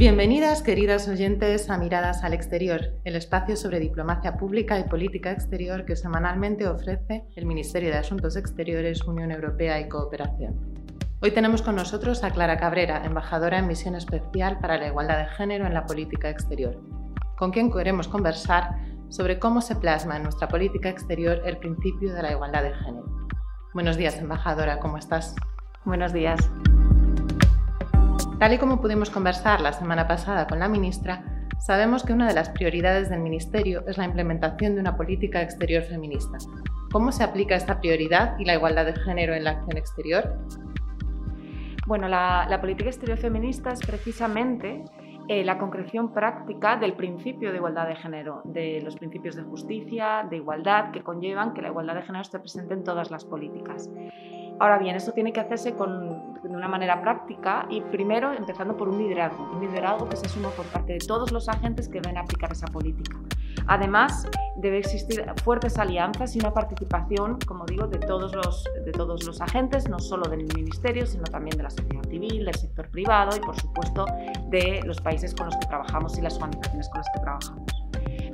Bienvenidas, queridas oyentes, a Miradas al Exterior, el espacio sobre diplomacia pública y política exterior que semanalmente ofrece el Ministerio de Asuntos Exteriores, Unión Europea y Cooperación. Hoy tenemos con nosotros a Clara Cabrera, embajadora en misión especial para la igualdad de género en la política exterior, con quien queremos conversar sobre cómo se plasma en nuestra política exterior el principio de la igualdad de género. Buenos días, embajadora, ¿cómo estás? Buenos días. Tal y como pudimos conversar la semana pasada con la ministra, sabemos que una de las prioridades del Ministerio es la implementación de una política exterior feminista. ¿Cómo se aplica esta prioridad y la igualdad de género en la acción exterior? Bueno, la, política exterior feminista es precisamente eh, la concreción práctica del principio de igualdad de género, de los principios de justicia, de igualdad que conllevan que la igualdad de género esté presente en todas las políticas. Ahora bien, eso tiene que hacerse con, de una manera práctica y primero empezando por un liderazgo, un liderazgo que se asuma por parte de todos los agentes que deben aplicar esa política. Además, debe existir fuertes alianzas y una participación, como digo, de todos los, de todos los agentes, no solo del Ministerio, sino también de la sociedad civil, del sector privado y, por supuesto, de los países con los que trabajamos y las organizaciones con las que trabajamos.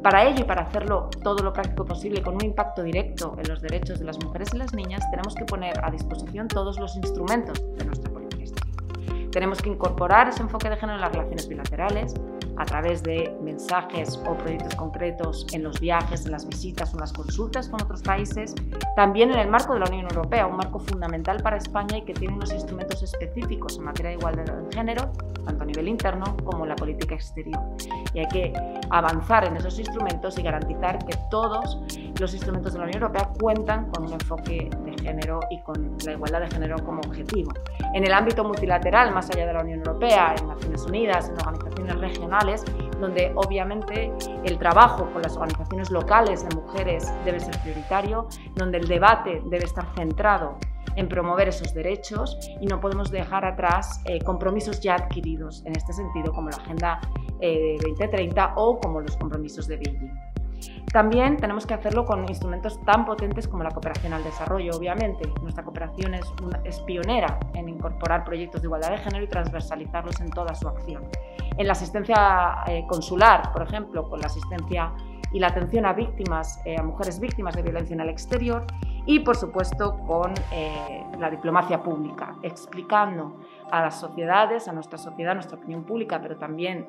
Para ello y para hacerlo todo lo práctico posible con un impacto directo en los derechos de las mujeres y las niñas, tenemos que poner a disposición todos los instrumentos de nuestra política. Tenemos que incorporar ese enfoque de género en las relaciones bilaterales, a través de mensajes o proyectos concretos en los viajes, en las visitas o en las consultas con otros países, también en el marco de la Unión Europea, un marco fundamental para España y que tiene unos instrumentos específicos en materia de igualdad de género, tanto a nivel interno como en la política exterior. Y hay que avanzar en esos instrumentos y garantizar que todos los instrumentos de la Unión Europea cuentan con un enfoque de género y con la igualdad de género como objetivo. En el ámbito multilateral, más allá de la Unión Europea, en Naciones Unidas, en organizaciones regionales, donde obviamente el trabajo con las organizaciones locales de mujeres debe ser prioritario, donde el debate debe estar centrado en promover esos derechos y no podemos dejar atrás eh, compromisos ya adquiridos en este sentido, como la Agenda 2030 eh, o como los compromisos de Beijing. También tenemos que hacerlo con instrumentos tan potentes como la cooperación al desarrollo, obviamente. Nuestra cooperación es, es pionera en incorporar proyectos de igualdad de género y transversalizarlos en toda su acción. En la asistencia eh, consular, por ejemplo, con la asistencia y la atención a víctimas, a mujeres víctimas de violencia en el exterior y, por supuesto, con eh, la diplomacia pública, explicando a las sociedades, a nuestra sociedad, a nuestra opinión pública, pero también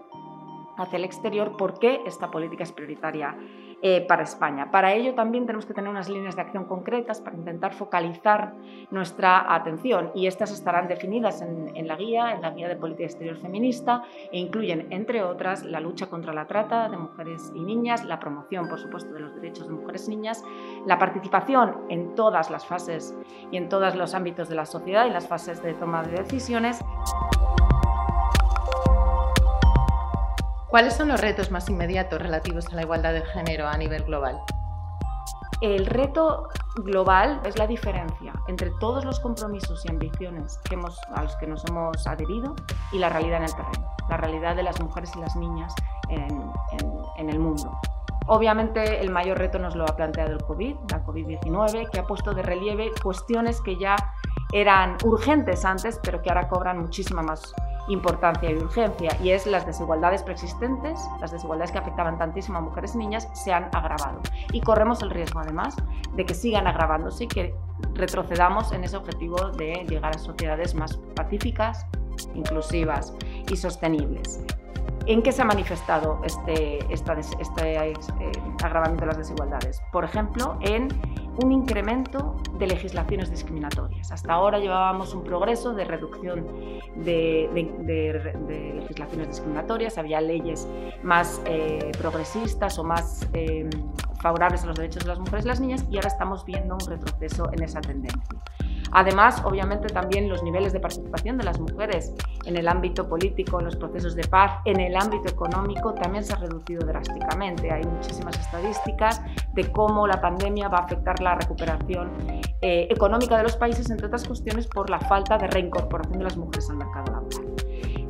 hacia el exterior por qué esta política es prioritaria eh, para España. Para ello también tenemos que tener unas líneas de acción concretas para intentar focalizar nuestra atención y estas estarán definidas en, la guía, en la guía de política exterior feminista e incluyen, entre otras, la lucha contra la trata de mujeres y niñas, la promoción, por supuesto, de los derechos de mujeres y niñas, la participación en todas las fases y en todos los ámbitos de la sociedad y las fases de toma de decisiones. ¿Cuáles son los retos más inmediatos relativos a la igualdad de género a nivel global? El reto global es la diferencia entre todos los compromisos y ambiciones que hemos, a los que nos hemos adherido y la realidad en el terreno, la realidad de las mujeres y las niñas en, en el mundo. Obviamente el mayor reto nos lo ha planteado el COVID, la COVID-19, que ha puesto de relieve cuestiones que ya eran urgentes antes, pero que ahora cobran muchísima más importancia y urgencia, y es las desigualdades preexistentes, las desigualdades que afectaban tantísimo a mujeres y niñas, se han agravado. Y corremos el riesgo, además, de que sigan agravándose y que retrocedamos en ese objetivo de llegar a sociedades más pacíficas, inclusivas y sostenibles. ¿En qué se ha manifestado este, este eh, agravamiento de las desigualdades? Por ejemplo, en un incremento de legislaciones discriminatorias. Hasta ahora llevábamos un progreso de reducción de, legislaciones discriminatorias, había leyes más eh, progresistas o más eh, favorables a los derechos de las mujeres y las niñas y ahora estamos viendo un retroceso en esa tendencia. Además, obviamente también los niveles de participación de las mujeres en el ámbito político, en los procesos de paz, en el ámbito económico, también se ha reducido drásticamente. Hay muchísimas estadísticas de cómo la pandemia va a afectar la recuperación eh, económica de los países, entre otras cuestiones, por la falta de reincorporación de las mujeres al mercado laboral.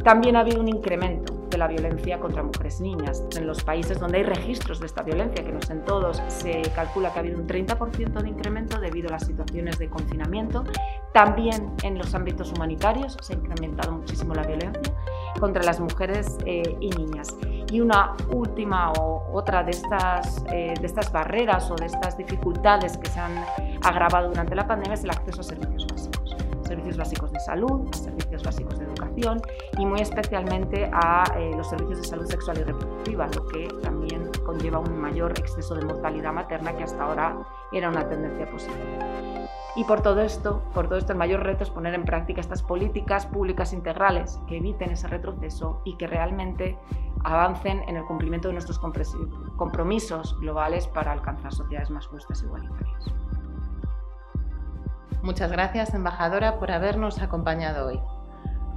También ha habido un incremento de la violencia contra mujeres y niñas. En los países donde hay registros de esta violencia, que no es en todos, se calcula que ha habido un 30% de incremento debido a las situaciones de confinamiento. También en los ámbitos humanitarios se ha incrementado muchísimo la violencia contra las mujeres eh, y niñas. Y una última o otra de estas, eh, de estas barreras o de estas dificultades que se han agravado durante la pandemia es el acceso a servicios. Servicios básicos de salud, servicios básicos de educación y muy especialmente a eh, los servicios de salud sexual y reproductiva, lo que también conlleva un mayor exceso de mortalidad materna que hasta ahora era una tendencia positiva. Y por todo esto, por todo esto el mayor reto es poner en práctica estas políticas públicas integrales que eviten ese retroceso y que realmente avancen en el cumplimiento de nuestros compromisos globales para alcanzar sociedades más justas e igualitarias. Muchas gracias, embajadora, por habernos acompañado hoy.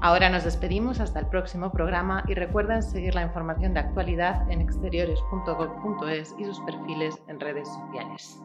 Ahora nos despedimos hasta el próximo programa y recuerden seguir la información de actualidad en exteriores.gov.es y sus perfiles en redes sociales.